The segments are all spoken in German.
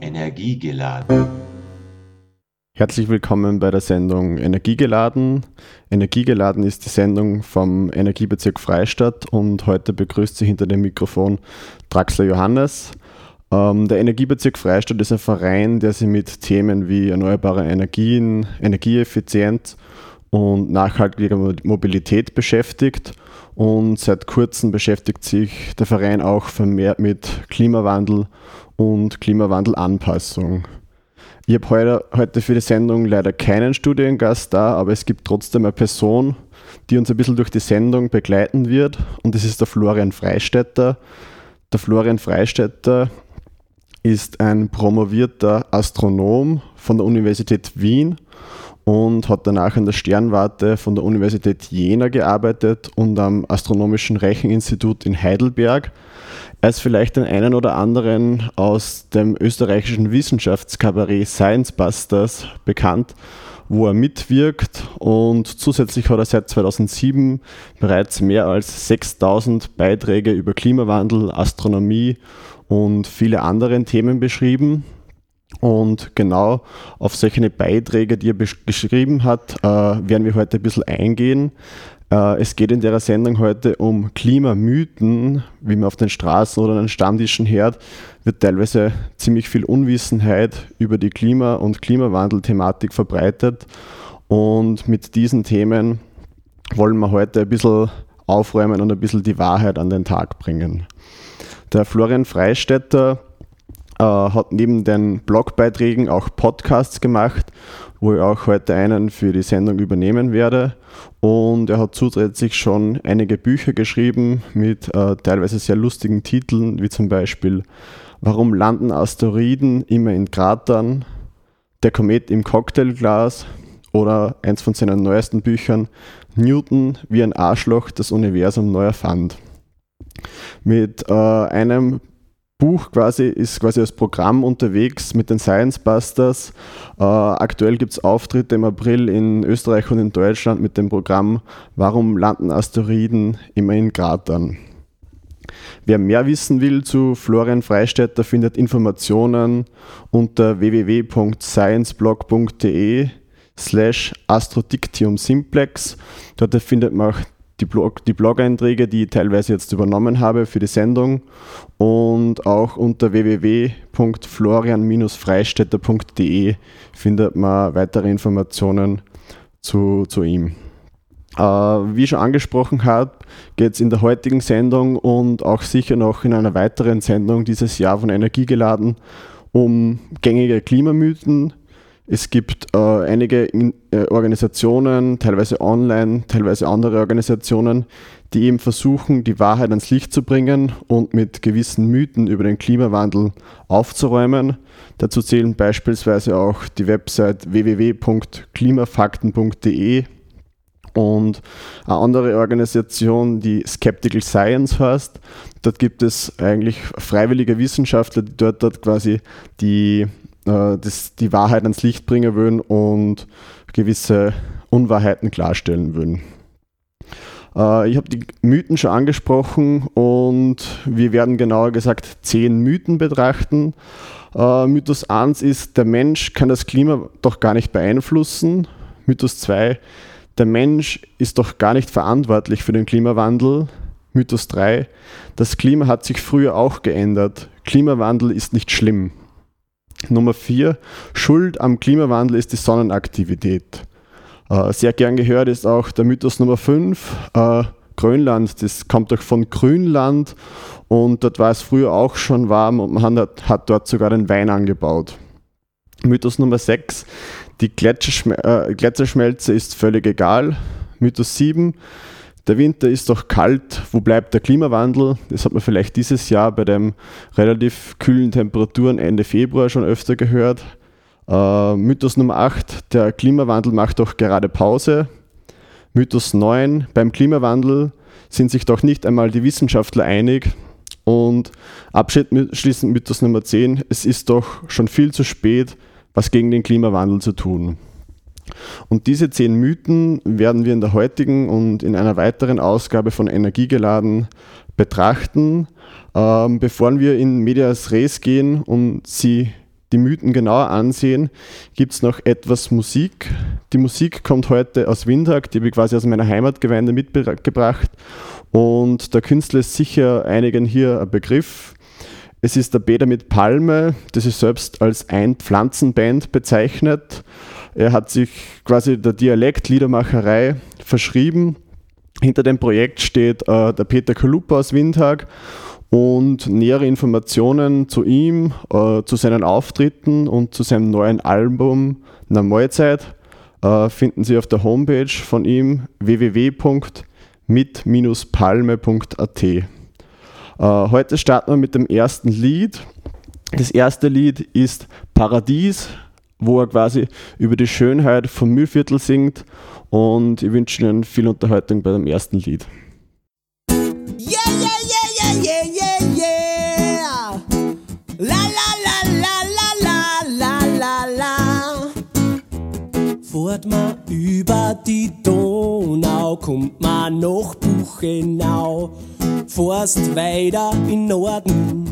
Energiegeladen. Herzlich willkommen bei der Sendung Energiegeladen. Energiegeladen ist die Sendung vom Energiebezirk Freistadt und heute begrüßt sie hinter dem Mikrofon Draxler Johannes. Ähm, der Energiebezirk Freistadt ist ein Verein, der sich mit Themen wie erneuerbare Energien, Energieeffizienz und nachhaltiger Mobilität beschäftigt. Und seit kurzem beschäftigt sich der Verein auch vermehrt mit Klimawandel und Klimawandelanpassung. Ich habe heute, heute für die Sendung leider keinen Studiengast da, aber es gibt trotzdem eine Person, die uns ein bisschen durch die Sendung begleiten wird. Und das ist der Florian Freistetter. Der Florian Freistetter ist ein promovierter Astronom von der Universität Wien und hat danach an der Sternwarte von der Universität Jena gearbeitet und am Astronomischen Recheninstitut in Heidelberg. Er ist vielleicht den einen oder anderen aus dem österreichischen Wissenschaftskabarett Science Busters bekannt, wo er mitwirkt und zusätzlich hat er seit 2007 bereits mehr als 6000 Beiträge über Klimawandel, Astronomie und viele andere Themen beschrieben. Und genau auf solche Beiträge, die er geschrieben hat, äh, werden wir heute ein bisschen eingehen. Äh, es geht in der Sendung heute um Klimamythen, wie man auf den Straßen oder an den Stammtischen hört, wird teilweise ziemlich viel Unwissenheit über die Klima- und Klimawandelthematik verbreitet. Und mit diesen Themen wollen wir heute ein bisschen aufräumen und ein bisschen die Wahrheit an den Tag bringen. Der Florian Freistetter äh, hat neben den Blogbeiträgen auch Podcasts gemacht, wo ich auch heute einen für die Sendung übernehmen werde. Und er hat zusätzlich schon einige Bücher geschrieben mit äh, teilweise sehr lustigen Titeln, wie zum Beispiel Warum landen Asteroiden immer in Kratern? Der Komet im Cocktailglas oder eins von seinen neuesten Büchern Newton wie ein Arschloch das Universum neu erfand. Mit äh, einem Buch quasi ist quasi als Programm unterwegs mit den Science Busters. Äh, aktuell gibt es Auftritte im April in Österreich und in Deutschland mit dem Programm Warum landen Asteroiden immer in Kratern? Wer mehr wissen will zu Florian Freistetter, findet Informationen unter www.scienceblog.de slash astrodictium simplex. Dort findet man auch die, Blog, die Blog-Einträge, die ich teilweise jetzt übernommen habe für die Sendung und auch unter www.florian-freistädter.de findet man weitere Informationen zu, zu ihm. Äh, wie schon angesprochen habe, geht es in der heutigen Sendung und auch sicher noch in einer weiteren Sendung dieses Jahr von Energiegeladen um gängige Klimamythen, es gibt äh, einige in, äh, Organisationen, teilweise online, teilweise andere Organisationen, die eben versuchen, die Wahrheit ans Licht zu bringen und mit gewissen Mythen über den Klimawandel aufzuräumen. Dazu zählen beispielsweise auch die Website www.klimafakten.de und eine andere Organisation, die Skeptical Science heißt. Dort gibt es eigentlich freiwillige Wissenschaftler, die dort, dort quasi die äh, das, die Wahrheit ans Licht bringen würden und gewisse Unwahrheiten klarstellen würden. Äh, ich habe die Mythen schon angesprochen und wir werden genauer gesagt zehn Mythen betrachten. Äh, Mythos 1 ist, der Mensch kann das Klima doch gar nicht beeinflussen. Mythos 2, der Mensch ist doch gar nicht verantwortlich für den Klimawandel. Mythos 3, das Klima hat sich früher auch geändert. Klimawandel ist nicht schlimm. Nummer vier, Schuld am Klimawandel ist die Sonnenaktivität. Äh, sehr gern gehört ist auch der Mythos Nummer fünf, äh, Grönland, das kommt doch von Grünland und dort war es früher auch schon warm und man hat, dort sogar den Wein angebaut. Mythos Nummer 6, die äh, Gletscherschmelze ist völlig egal. Mythos 7, der Winter ist doch kalt, wo bleibt der Klimawandel? Das hat man vielleicht dieses Jahr bei den relativ kühlen Temperaturen Ende Februar schon öfter gehört. Äh, Mythos Nummer 8, der Klimawandel macht doch gerade Pause. Mythos 9, beim Klimawandel sind sich doch nicht einmal die Wissenschaftler einig. Und abschließend Mythos Nummer 10, es ist doch schon viel zu spät, was gegen den Klimawandel zu tun. Und diese zehn Mythen werden wir in der heutigen und in einer weiteren Ausgabe von Energiegeladen betrachten. Ähm, bevor wir in Medias Res gehen und sie die Mythen genauer ansehen, gibt es noch etwas Musik. Die Musik kommt heute aus Windhag, die habe ich quasi aus meiner Heimatgemeinde mitgebracht. Und der Künstler ist sicher einigen hier ein Begriff. Es ist der Beda mit Palme, das ist selbst als Ein-Pflanzenband bezeichnet. Er hat sich quasi der Dialektliedermacherei verschrieben. Hinter dem Projekt steht äh, der Peter Kalupa aus Windhag und nähere Informationen zu ihm, äh, zu seinen Auftritten und zu seinem neuen Album Na Mahlzeit äh, finden Sie auf der Homepage von ihm www.mit-palme.at. Äh, heute starten wir mit dem ersten Lied. Das erste Lied ist Paradies, wo er quasi über die Schönheit vom Mühlviertel singt und ich wünsche Ihnen viel Unterhaltung bei dem ersten Lied. Fahrt man über die Donau, kommt man nach Buchenau. Fährst weiter in Norden,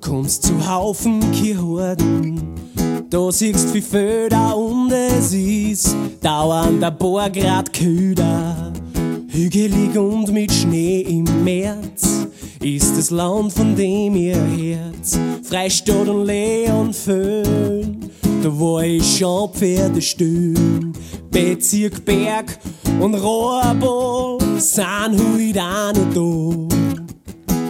kommst zu Haufen Kirhorden. Da siehst wie Föder und es ist dauernd ein paar Grad kühler. Hügelig und mit Schnee im März ist das Land, von dem ihr Herz Freistadt und Leon Föhn da war ich schon Pferdestühlen. Bezirk Berg und heute auch noch da.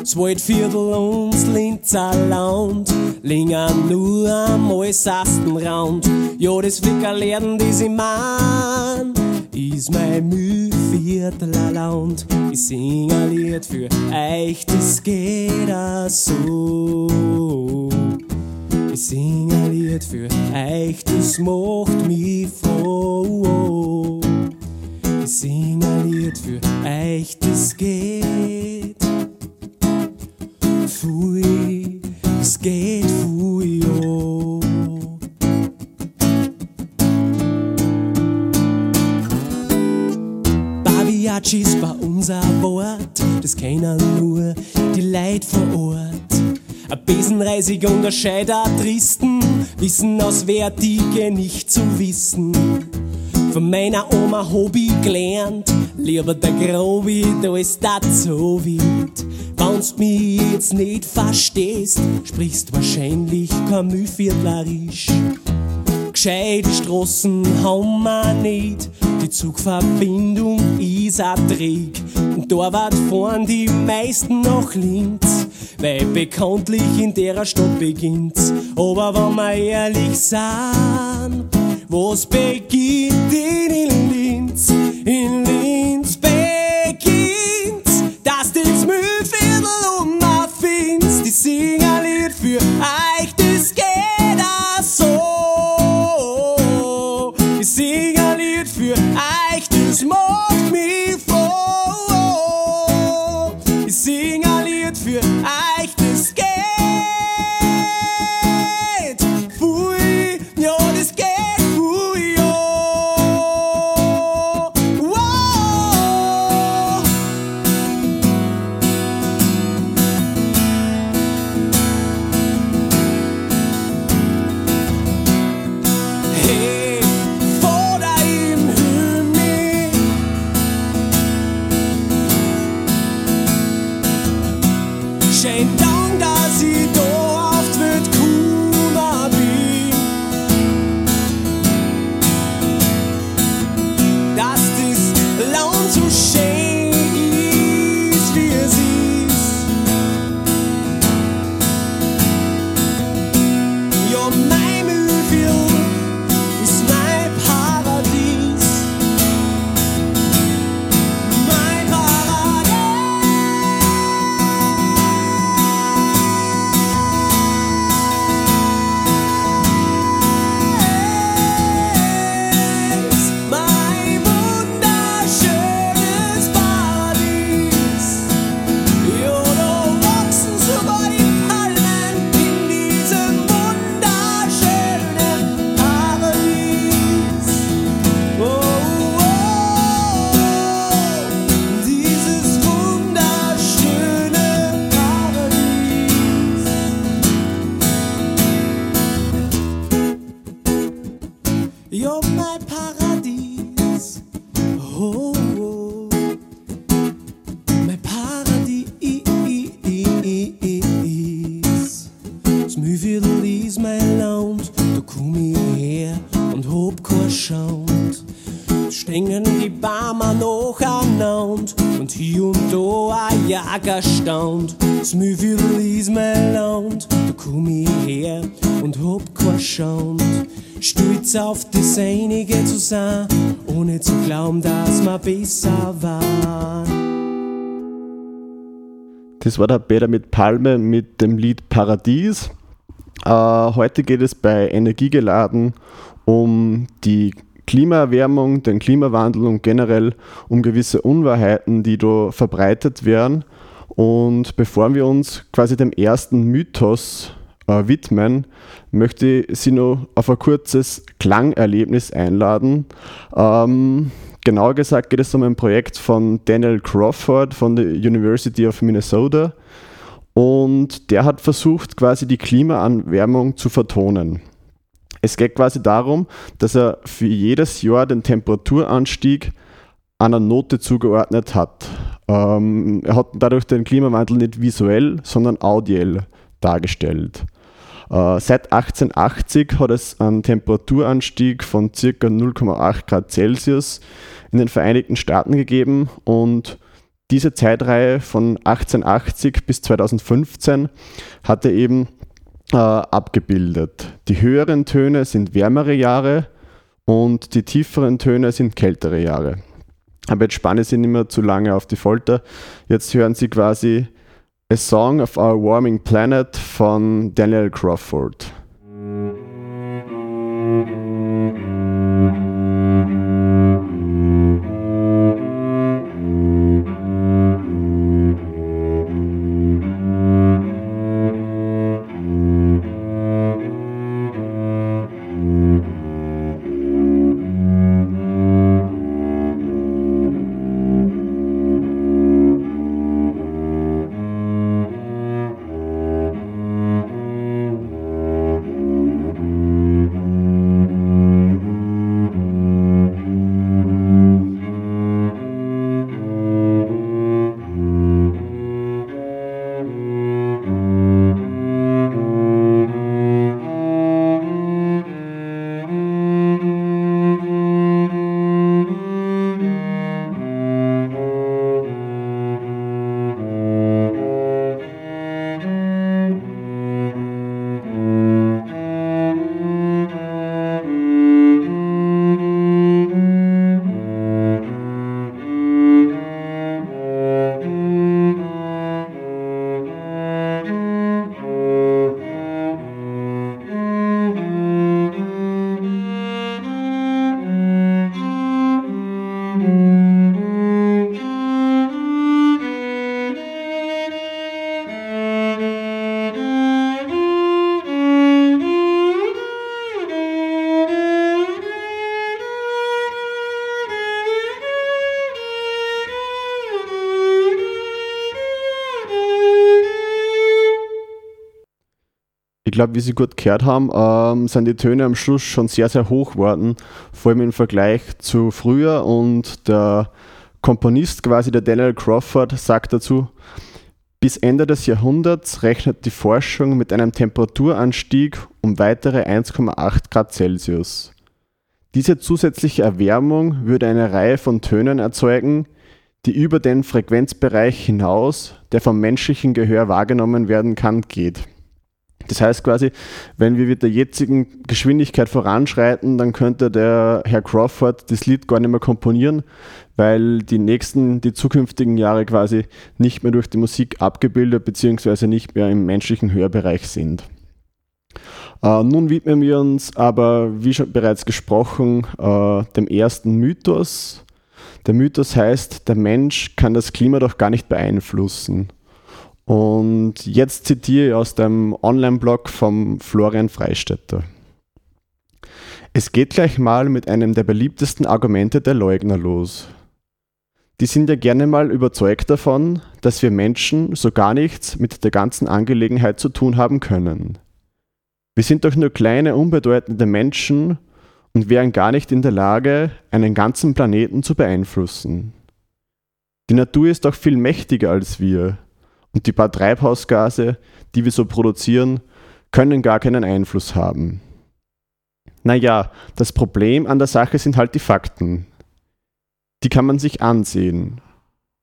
Waldviertel und das Linzer Land liegen nur am äußersten Rand. Ja, das Flickerlernen, das ich mein, ist mein Mühlviertlerland. Ich sing ein Lied für euch, das geht auch so. Ich sing ein Lied für euch, das macht mich froh. Ich sing ein Lied für euch, das geht. Pfui, es geht pfui, oh. Babiachis war unser Wort, das kennen nur die Leute vor Ort. Ein Besenreisig und ein Scheider Tristen wissen auswärtige nicht zu wissen. Von meiner Oma ich gelernt, lieber der Grobi, da ist das so wild. Wenn's mich jetzt nicht verstehst, sprichst wahrscheinlich kein Mühlviertlerisch. Gescheite Straßen haben wir nicht, die Zugverbindung ist ein Trick. Und da wird vorn die meisten nach Linz weil bekanntlich in der Stadt beginnt's. Aber wenn wir ehrlich sind, was beginnt in Linz? In Linz war. Das war der Peter mit Palme mit dem Lied Paradies. Äh, heute geht es bei Energiegeladen um die Klimaerwärmung, den Klimawandel und generell um gewisse Unwahrheiten, die da verbreitet werden. Und bevor wir uns quasi dem ersten Mythos äh, widmen, möchte ich Sie noch auf ein kurzes Klangerlebnis einladen. Ähm, Genauer gesagt geht es um ein Projekt von Daniel Crawford von der University of Minnesota und der hat versucht, quasi die Klimaanwärmung zu vertonen. Es geht quasi darum, dass er für jedes Jahr den Temperaturanstieg einer Note zugeordnet hat. Ähm, er hat dadurch den Klimawandel nicht visuell, sondern audiell dargestellt. Äh, seit 1880 hat es einen Temperaturanstieg von ca. 0,8 Grad Celsius in den Vereinigten Staaten gegeben und diese Zeitreihe von 1880 bis 2015 hat er eben äh, abgebildet. Die höheren Töne sind wärmere Jahre und die tieferen Töne sind kältere Jahre. Aber jetzt spanne ich Sie nicht mehr zu lange auf die Folter. Jetzt hören Sie quasi A Song of Our Warming Planet von Daniel Crawford. Glaube, wie Sie gut gehört haben, ähm, sind die Töne am Schluss schon sehr, sehr hoch geworden, vor allem im Vergleich zu früher. Und der Komponist, quasi der Daniel Crawford, sagt dazu, bis Ende des Jahrhunderts rechnet die Forschung mit einem Temperaturanstieg um weitere 1,8 Grad Celsius. Diese zusätzliche Erwärmung würde eine Reihe von Tönen erzeugen, die über den Frequenzbereich hinaus, der vom menschlichen Gehör wahrgenommen werden kann, geht. Das heißt quasi, wenn wir mit der jetzigen Geschwindigkeit voranschreiten, dann könnte der Herr Crawford das Lied gar nicht mehr komponieren, weil die nächsten, die zukünftigen Jahre quasi nicht mehr durch die Musik abgebildet bzw. nicht mehr im menschlichen Hörbereich sind. Äh, nun widmen wir uns aber, wie schon bereits gesprochen, äh, dem ersten Mythos. Der Mythos heißt, der Mensch kann das Klima doch gar nicht beeinflussen. Und jetzt zitiere ich aus dem Online-Blog vom Florian Freistetter. Es geht gleich mal mit einem der beliebtesten Argumente der Leugner los. Die sind ja gerne mal überzeugt davon, dass wir Menschen so gar nichts mit der ganzen Angelegenheit zu tun haben können. Wir sind doch nur kleine, unbedeutende Menschen und wären gar nicht in der Lage, einen ganzen Planeten zu beeinflussen. Die Natur ist doch viel mächtiger als wir und die paar Treibhausgase, die wir so produzieren, können gar keinen Einfluss haben. Naja, das Problem an der Sache sind halt die Fakten. Die kann man sich ansehen.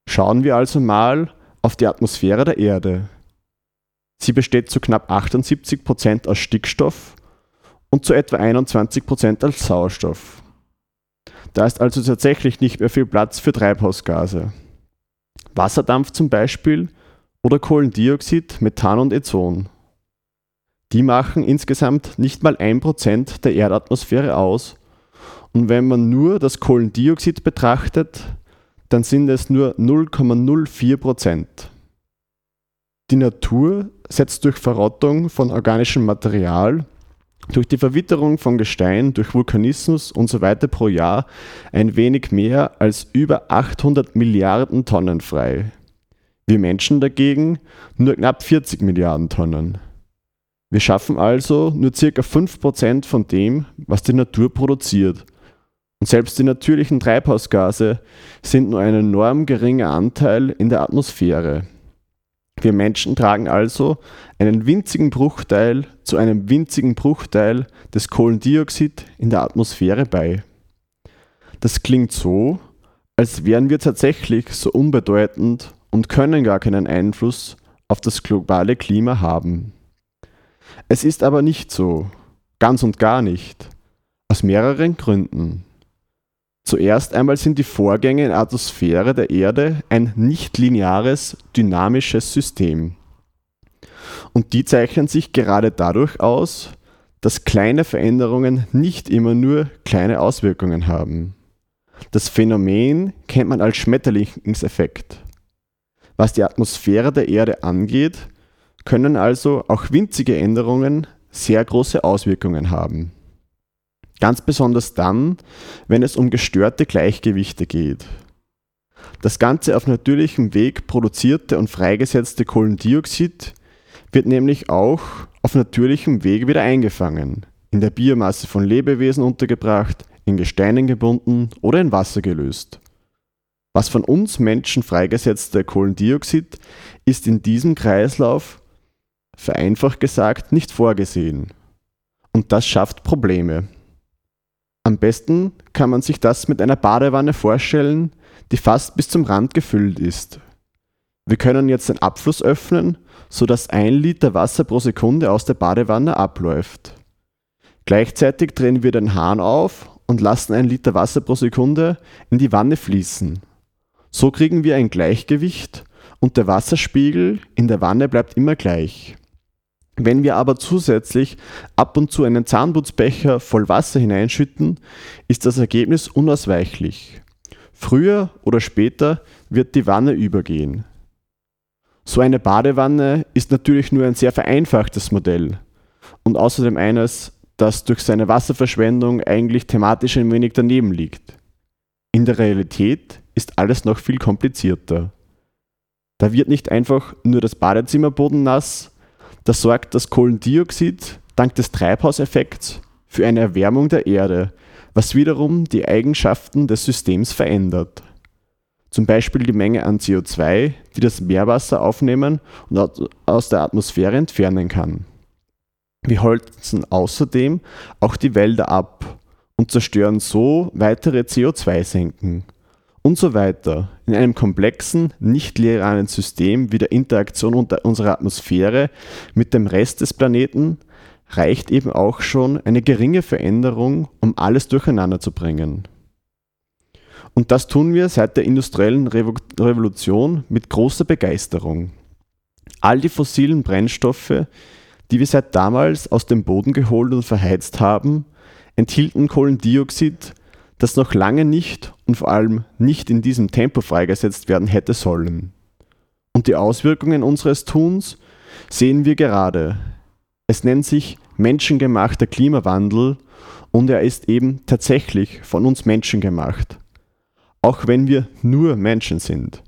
Schauen wir also mal, auf die Atmosphäre der Erde. Sie besteht zu knapp 78 Prozent aus Stickstoff und zu etwa 21 Prozent als Sauerstoff. Da ist also tatsächlich nicht mehr viel Platz für Treibhausgase. Wasserdampf zum Beispiel oder Kohlendioxid, Methan und Ozon. Die machen insgesamt nicht mal 1% der Erdatmosphäre aus. Und wenn man nur das Kohlendioxid betrachtet, dann sind es nur 0,04%. Die Natur setzt durch Verrottung von organischem Material, durch die Verwitterung von Gestein, durch Vulkanismus und so weiter pro Jahr ein wenig mehr als über 800 Milliarden Tonnen frei. Wir Menschen dagegen nur knapp 40 Milliarden Tonnen. Wir schaffen also nur ca. 5% von dem, was die Natur produziert. Und selbst die natürlichen Treibhausgase sind nur ein enorm geringer Anteil in der Atmosphäre. Wir Menschen tragen also einen winzigen Bruchteil zu einem winzigen Bruchteil des Kohlendioxid in der Atmosphäre bei. Das klingt so, als wären wir tatsächlich so unbedeutend und können gar keinen Einfluss auf das globale Klima haben. Es ist aber nicht so, ganz und gar nicht, aus mehreren Gründen. Zuerst einmal sind die Vorgänge in der Atmosphäre der Erde ein nicht-lineares, dynamisches System. Und die zeichnen sich gerade dadurch aus, dass kleine Veränderungen nicht immer nur kleine Auswirkungen haben. Das Phänomen kennt man als Schmetterlingseffekt. Was die Atmosphäre der Erde angeht, können also auch winzige Änderungen sehr große Auswirkungen haben. Ganz besonders dann, wenn es um gestörte Gleichgewichte geht. Das ganze auf natürlichem Weg produzierte und freigesetzte Kohlendioxid wird nämlich auch auf natürlichem Weg wieder eingefangen, in der Biomasse von Lebewesen untergebracht, in Gesteinen gebunden oder in Wasser gelöst. Was von uns Menschen freigesetzte Kohlendioxid ist in diesem Kreislauf, vereinfacht gesagt, nicht vorgesehen. Und das schafft Probleme. Am besten kann man sich das mit einer Badewanne vorstellen, die fast bis zum Rand gefüllt ist. Wir können jetzt den Abfluss öffnen, sodass ein Liter Wasser pro Sekunde aus der Badewanne abläuft. Gleichzeitig drehen wir den Hahn auf und lassen ein Liter Wasser pro Sekunde in die Wanne fließen. So kriegen wir ein Gleichgewicht und der Wasserspiegel in der Wanne bleibt immer gleich. Wenn wir aber zusätzlich ab und zu einen Zahnputzbecher voll Wasser hineinschütten, ist das Ergebnis unausweichlich. Früher oder später wird die Wanne übergehen. So eine Badewanne ist natürlich nur ein sehr vereinfachtes Modell und außerdem eines, das durch seine Wasserverschwendung eigentlich thematisch ein wenig daneben liegt. In der Realität ist alles noch viel komplizierter. Da wird nicht einfach nur das Badezimmerboden nass, da sorgt das Kohlendioxid dank des Treibhauseffekts für eine Erwärmung der Erde, was wiederum die Eigenschaften des Systems verändert. Zum Beispiel die Menge an CO2, die das Meerwasser aufnehmen und aus der Atmosphäre entfernen kann. Wir holzen außerdem auch die Wälder ab und zerstören so weitere CO2-Senken und so weiter. In einem komplexen, nicht linearen System wie der Interaktion unserer Atmosphäre mit dem Rest des Planeten reicht eben auch schon eine geringe Veränderung, um alles durcheinander zu bringen. Und das tun wir seit der industriellen Revolution mit großer Begeisterung. All die fossilen Brennstoffe, die wir seit damals aus dem Boden geholt und verheizt haben, enthielten Kohlendioxid, das noch lange nicht und vor allem nicht in diesem Tempo freigesetzt werden hätte sollen. Und die Auswirkungen unseres Tuns sehen wir gerade. Es nennt sich menschengemachter Klimawandel und er ist eben tatsächlich von uns Menschen gemacht. Auch wenn wir nur Menschen sind.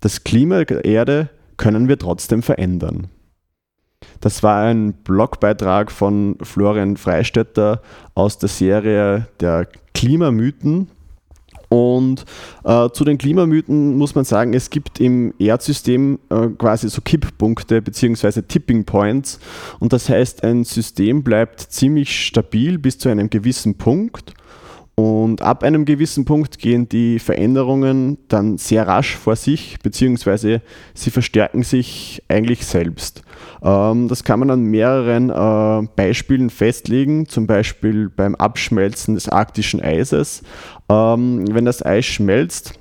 Das Klima der Erde können wir trotzdem verändern. Das war ein Blogbeitrag von Florian Freistetter aus der Serie der Klimamythen. Und äh, zu den Klimamythen muss man sagen, es gibt im Erdsystem äh, quasi so Kipppunkte bzw. Tipping Points. Und das heißt, ein System bleibt ziemlich stabil bis zu einem gewissen Punkt. Und ab einem gewissen Punkt gehen die Veränderungen dann sehr rasch vor sich, beziehungsweise sie verstärken sich eigentlich selbst. Ähm, das kann man an mehreren äh, Beispielen festlegen, zum Beispiel beim Abschmelzen des arktischen Eises. Ähm, wenn das Eis schmelzt,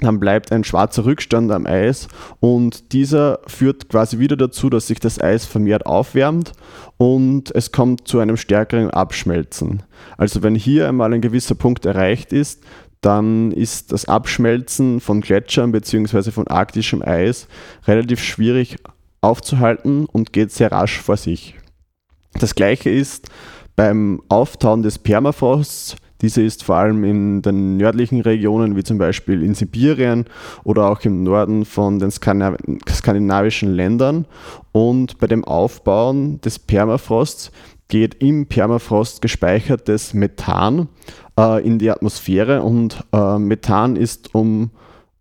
dann bleibt ein schwarzer Rückstand am Eis und dieser führt quasi wieder dazu, dass sich das Eis vermehrt aufwärmt und es kommt zu einem stärkeren Abschmelzen. Also wenn hier einmal ein gewisser Punkt erreicht ist, dann ist das Abschmelzen von Gletschern bzw. von arktischem Eis relativ schwierig aufzuhalten und geht sehr rasch vor sich. Das gleiche ist beim Auftauen des Permafrosts diese ist vor allem in den nördlichen Regionen, wie zum Beispiel in Sibirien oder auch im Norden von den skandinavischen Ländern. Und bei dem Aufbauen des Permafrosts geht im Permafrost gespeichertes Methan äh, in die Atmosphäre und äh, Methan ist um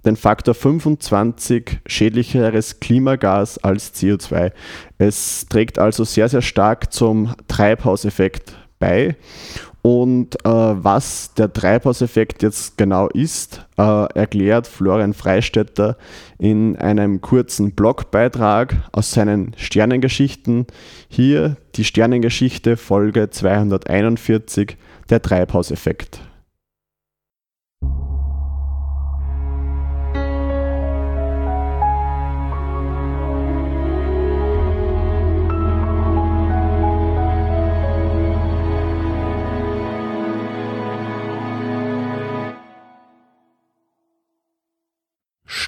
den Faktor 25 schädlicheres Klimagas als CO2. Es trägt also sehr, sehr stark zum Treibhauseffekt bei und äh, was der Treibhauseffekt jetzt genau ist, äh, erklärt Florian Freistetter in einem kurzen Blogbeitrag aus seinen Sternengeschichten. Hier die Sternengeschichte Folge 241, der Treibhauseffekt.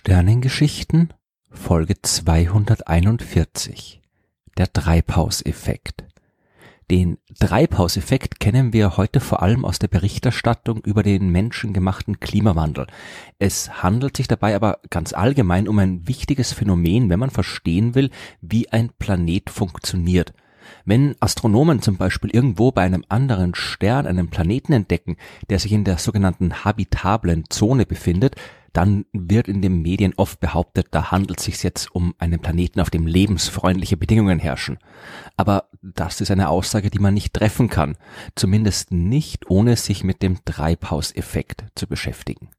Sternengeschichten Folge 241 Der Treibhauseffekt Den Treibhauseffekt kennen wir heute vor allem aus der Berichterstattung über den menschengemachten Klimawandel. Es handelt sich dabei aber ganz allgemein um ein wichtiges Phänomen, wenn man verstehen will, wie ein Planet funktioniert. Wenn Astronomen zum Beispiel irgendwo bei einem anderen Stern einen Planeten entdecken, der sich in der sogenannten habitablen Zone befindet, dann wird in den Medien oft behauptet, da handelt es sich jetzt um einen Planeten, auf dem lebensfreundliche Bedingungen herrschen. Aber das ist eine Aussage, die man nicht treffen kann, zumindest nicht ohne sich mit dem Treibhauseffekt zu beschäftigen.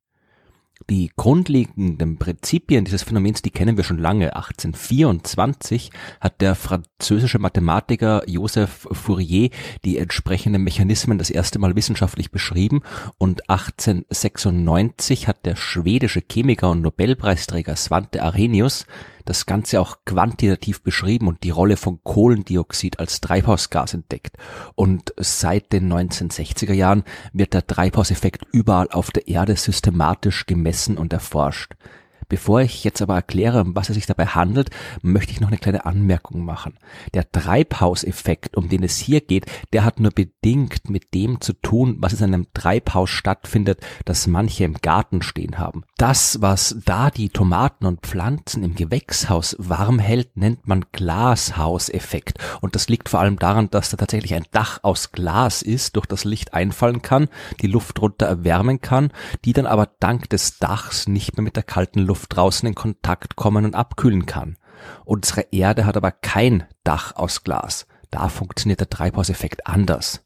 Die grundlegenden Prinzipien dieses Phänomens, die kennen wir schon lange. 1824 hat der französische Mathematiker Joseph Fourier die entsprechenden Mechanismen das erste Mal wissenschaftlich beschrieben und 1896 hat der schwedische Chemiker und Nobelpreisträger Svante Arrhenius das Ganze auch quantitativ beschrieben und die Rolle von Kohlendioxid als Treibhausgas entdeckt. Und seit den 1960er Jahren wird der Treibhauseffekt überall auf der Erde systematisch gemessen und erforscht. Bevor ich jetzt aber erkläre, um was es sich dabei handelt, möchte ich noch eine kleine Anmerkung machen. Der Treibhauseffekt, um den es hier geht, der hat nur bedingt mit dem zu tun, was in einem Treibhaus stattfindet, das manche im Garten stehen haben. Das, was da die Tomaten und Pflanzen im Gewächshaus warm hält, nennt man Glashauseffekt. Und das liegt vor allem daran, dass da tatsächlich ein Dach aus Glas ist, durch das Licht einfallen kann, die Luft drunter erwärmen kann, die dann aber dank des Dachs nicht mehr mit der kalten Luft Luft draußen in Kontakt kommen und abkühlen kann. Unsere Erde hat aber kein Dach aus Glas. Da funktioniert der Treibhauseffekt anders.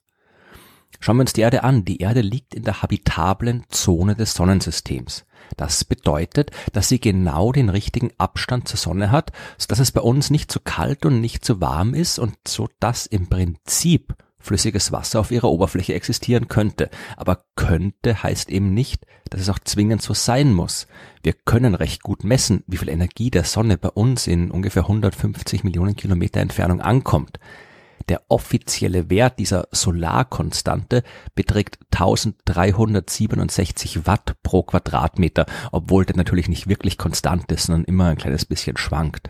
Schauen wir uns die Erde an. Die Erde liegt in der habitablen Zone des Sonnensystems. Das bedeutet, dass sie genau den richtigen Abstand zur Sonne hat, so dass es bei uns nicht zu kalt und nicht zu warm ist und so dass im Prinzip flüssiges Wasser auf ihrer Oberfläche existieren könnte. Aber könnte heißt eben nicht, dass es auch zwingend so sein muss. Wir können recht gut messen, wie viel Energie der Sonne bei uns in ungefähr 150 Millionen Kilometer Entfernung ankommt. Der offizielle Wert dieser Solarkonstante beträgt 1367 Watt pro Quadratmeter, obwohl der natürlich nicht wirklich konstant ist, sondern immer ein kleines bisschen schwankt.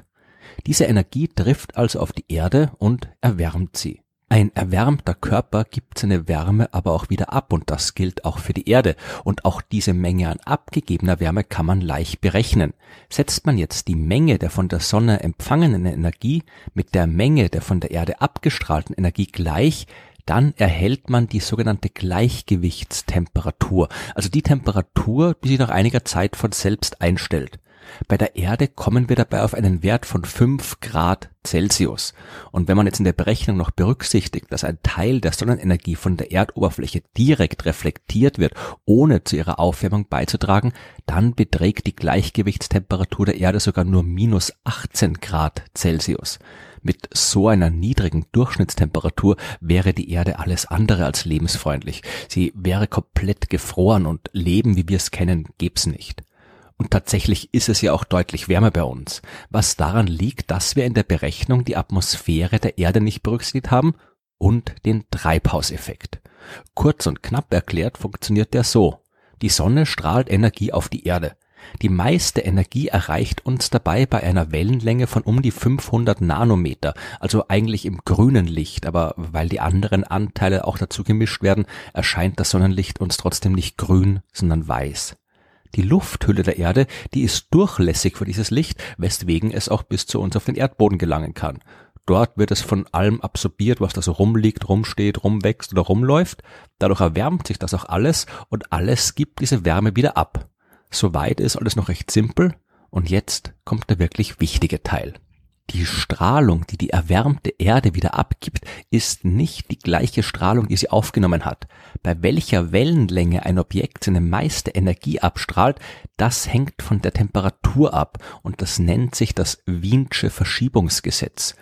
Diese Energie trifft also auf die Erde und erwärmt sie. Ein erwärmter Körper gibt seine Wärme aber auch wieder ab und das gilt auch für die Erde. Und auch diese Menge an abgegebener Wärme kann man leicht berechnen. Setzt man jetzt die Menge der von der Sonne empfangenen Energie mit der Menge der von der Erde abgestrahlten Energie gleich, dann erhält man die sogenannte Gleichgewichtstemperatur, also die Temperatur, die sich nach einiger Zeit von selbst einstellt. Bei der Erde kommen wir dabei auf einen Wert von 5 Grad Celsius. Und wenn man jetzt in der Berechnung noch berücksichtigt, dass ein Teil der Sonnenenergie von der Erdoberfläche direkt reflektiert wird, ohne zu ihrer Aufwärmung beizutragen, dann beträgt die Gleichgewichtstemperatur der Erde sogar nur minus 18 Grad Celsius. Mit so einer niedrigen Durchschnittstemperatur wäre die Erde alles andere als lebensfreundlich. Sie wäre komplett gefroren und Leben, wie wir es kennen, gäb's nicht. Und tatsächlich ist es ja auch deutlich wärmer bei uns, was daran liegt, dass wir in der Berechnung die Atmosphäre der Erde nicht berücksichtigt haben und den Treibhauseffekt. Kurz und knapp erklärt funktioniert der so. Die Sonne strahlt Energie auf die Erde. Die meiste Energie erreicht uns dabei bei einer Wellenlänge von um die 500 Nanometer, also eigentlich im grünen Licht, aber weil die anderen Anteile auch dazu gemischt werden, erscheint das Sonnenlicht uns trotzdem nicht grün, sondern weiß. Die Lufthülle der Erde, die ist durchlässig für dieses Licht, weswegen es auch bis zu uns auf den Erdboden gelangen kann. Dort wird es von allem absorbiert, was da so rumliegt, rumsteht, rumwächst oder rumläuft. Dadurch erwärmt sich das auch alles und alles gibt diese Wärme wieder ab. Soweit ist alles noch recht simpel und jetzt kommt der wirklich wichtige Teil. Die Strahlung, die die erwärmte Erde wieder abgibt, ist nicht die gleiche Strahlung, die sie aufgenommen hat. Bei welcher Wellenlänge ein Objekt seine meiste Energie abstrahlt, das hängt von der Temperatur ab und das nennt sich das Wiensche Verschiebungsgesetz.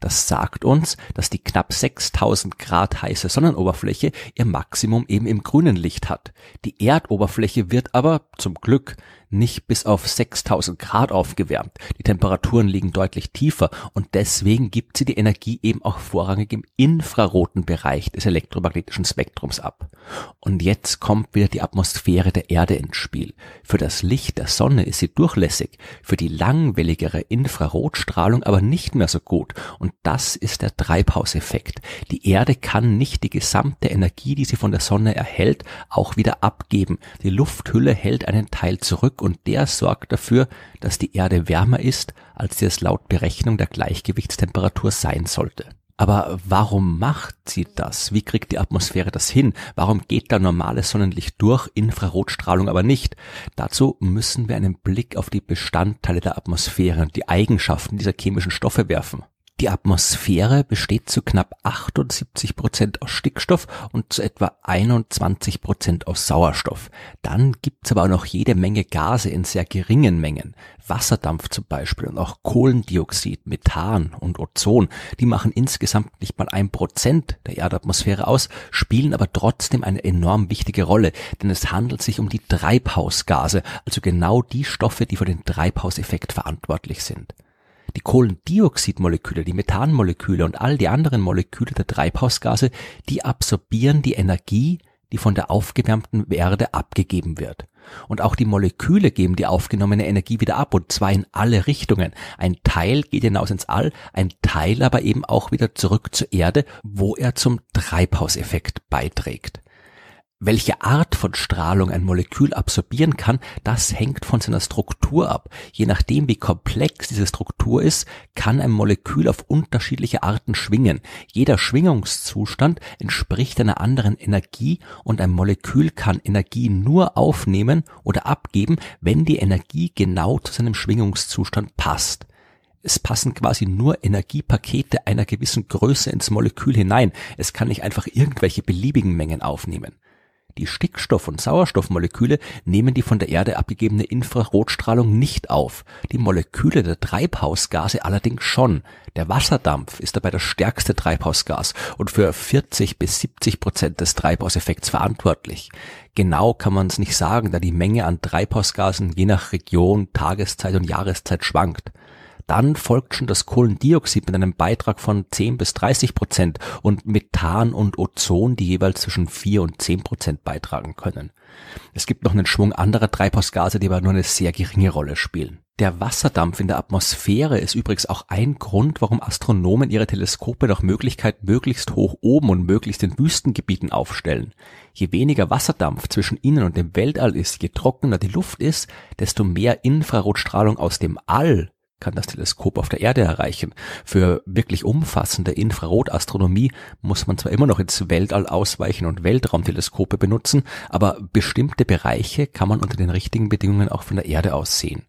Das sagt uns, dass die knapp 6000 Grad heiße Sonnenoberfläche ihr Maximum eben im grünen Licht hat. Die Erdoberfläche wird aber, zum Glück, nicht bis auf 6000 Grad aufgewärmt. Die Temperaturen liegen deutlich tiefer und deswegen gibt sie die Energie eben auch vorrangig im infraroten Bereich des elektromagnetischen Spektrums ab. Und jetzt kommt wieder die Atmosphäre der Erde ins Spiel. Für das Licht der Sonne ist sie durchlässig, für die langwelligere Infrarotstrahlung aber nicht mehr so gut und das ist der Treibhauseffekt. Die Erde kann nicht die gesamte Energie, die sie von der Sonne erhält, auch wieder abgeben. Die Lufthülle hält einen Teil zurück und der sorgt dafür, dass die Erde wärmer ist, als sie es laut Berechnung der Gleichgewichtstemperatur sein sollte. Aber warum macht sie das? Wie kriegt die Atmosphäre das hin? Warum geht da normales Sonnenlicht durch, Infrarotstrahlung aber nicht? Dazu müssen wir einen Blick auf die Bestandteile der Atmosphäre und die Eigenschaften dieser chemischen Stoffe werfen. Die Atmosphäre besteht zu knapp 78 Prozent aus Stickstoff und zu etwa 21 Prozent aus Sauerstoff. Dann gibt's aber auch noch jede Menge Gase in sehr geringen Mengen. Wasserdampf zum Beispiel und auch Kohlendioxid, Methan und Ozon. Die machen insgesamt nicht mal ein Prozent der Erdatmosphäre aus, spielen aber trotzdem eine enorm wichtige Rolle, denn es handelt sich um die Treibhausgase, also genau die Stoffe, die für den Treibhauseffekt verantwortlich sind. Die Kohlendioxidmoleküle, die Methanmoleküle und all die anderen Moleküle der Treibhausgase, die absorbieren die Energie, die von der aufgewärmten Erde abgegeben wird. Und auch die Moleküle geben die aufgenommene Energie wieder ab, und zwar in alle Richtungen. Ein Teil geht hinaus ins All, ein Teil aber eben auch wieder zurück zur Erde, wo er zum Treibhauseffekt beiträgt. Welche Art von Strahlung ein Molekül absorbieren kann, das hängt von seiner Struktur ab. Je nachdem, wie komplex diese Struktur ist, kann ein Molekül auf unterschiedliche Arten schwingen. Jeder Schwingungszustand entspricht einer anderen Energie und ein Molekül kann Energie nur aufnehmen oder abgeben, wenn die Energie genau zu seinem Schwingungszustand passt. Es passen quasi nur Energiepakete einer gewissen Größe ins Molekül hinein. Es kann nicht einfach irgendwelche beliebigen Mengen aufnehmen. Die Stickstoff- und Sauerstoffmoleküle nehmen die von der Erde abgegebene Infrarotstrahlung nicht auf, die Moleküle der Treibhausgase allerdings schon. Der Wasserdampf ist dabei das stärkste Treibhausgas und für 40 bis 70 Prozent des Treibhauseffekts verantwortlich. Genau kann man es nicht sagen, da die Menge an Treibhausgasen je nach Region, Tageszeit und Jahreszeit schwankt. Dann folgt schon das Kohlendioxid mit einem Beitrag von 10 bis 30 Prozent und Methan und Ozon, die jeweils zwischen 4 und 10 Prozent beitragen können. Es gibt noch einen Schwung anderer Treibhausgase, die aber nur eine sehr geringe Rolle spielen. Der Wasserdampf in der Atmosphäre ist übrigens auch ein Grund, warum Astronomen ihre Teleskope nach Möglichkeit möglichst hoch oben und möglichst in Wüstengebieten aufstellen. Je weniger Wasserdampf zwischen ihnen und dem Weltall ist, je trockener die Luft ist, desto mehr Infrarotstrahlung aus dem All kann das Teleskop auf der Erde erreichen. Für wirklich umfassende Infrarotastronomie muss man zwar immer noch ins Weltall ausweichen und Weltraumteleskope benutzen, aber bestimmte Bereiche kann man unter den richtigen Bedingungen auch von der Erde aus sehen.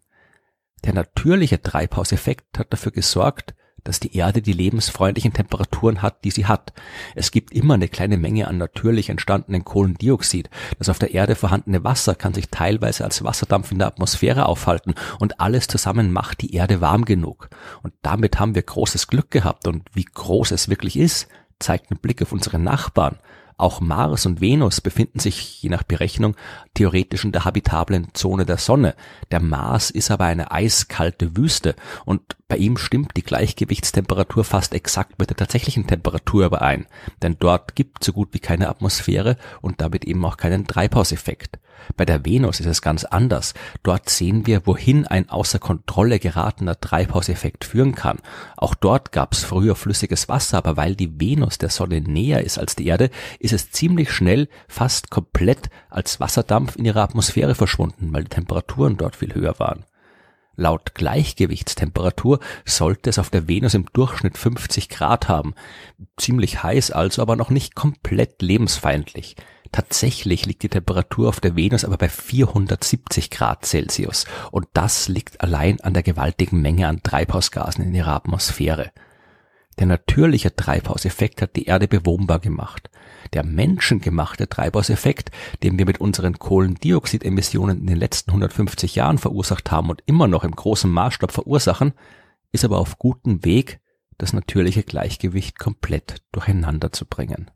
Der natürliche Treibhauseffekt hat dafür gesorgt, dass die Erde die lebensfreundlichen Temperaturen hat, die sie hat. Es gibt immer eine kleine Menge an natürlich entstandenen Kohlendioxid. Das auf der Erde vorhandene Wasser kann sich teilweise als Wasserdampf in der Atmosphäre aufhalten und alles zusammen macht die Erde warm genug. Und damit haben wir großes Glück gehabt und wie groß es wirklich ist, zeigt ein Blick auf unsere Nachbarn. Auch Mars und Venus befinden sich, je nach Berechnung, theoretisch in der habitablen Zone der Sonne. Der Mars ist aber eine eiskalte Wüste und bei ihm stimmt die Gleichgewichtstemperatur fast exakt mit der tatsächlichen Temperatur überein, denn dort gibt so gut wie keine Atmosphäre und damit eben auch keinen Treibhauseffekt. Bei der Venus ist es ganz anders. Dort sehen wir, wohin ein außer Kontrolle geratener Treibhauseffekt führen kann. Auch dort gab es früher flüssiges Wasser, aber weil die Venus der Sonne näher ist als die Erde, ist es ziemlich schnell fast komplett als Wasserdampf in ihrer Atmosphäre verschwunden, weil die Temperaturen dort viel höher waren. Laut Gleichgewichtstemperatur sollte es auf der Venus im Durchschnitt 50 Grad haben. Ziemlich heiß also, aber noch nicht komplett lebensfeindlich. Tatsächlich liegt die Temperatur auf der Venus aber bei 470 Grad Celsius und das liegt allein an der gewaltigen Menge an Treibhausgasen in ihrer Atmosphäre. Der natürliche Treibhauseffekt hat die Erde bewohnbar gemacht. Der menschengemachte Treibhauseffekt, den wir mit unseren Kohlendioxidemissionen in den letzten 150 Jahren verursacht haben und immer noch im großen Maßstab verursachen, ist aber auf gutem Weg, das natürliche Gleichgewicht komplett durcheinander zu bringen.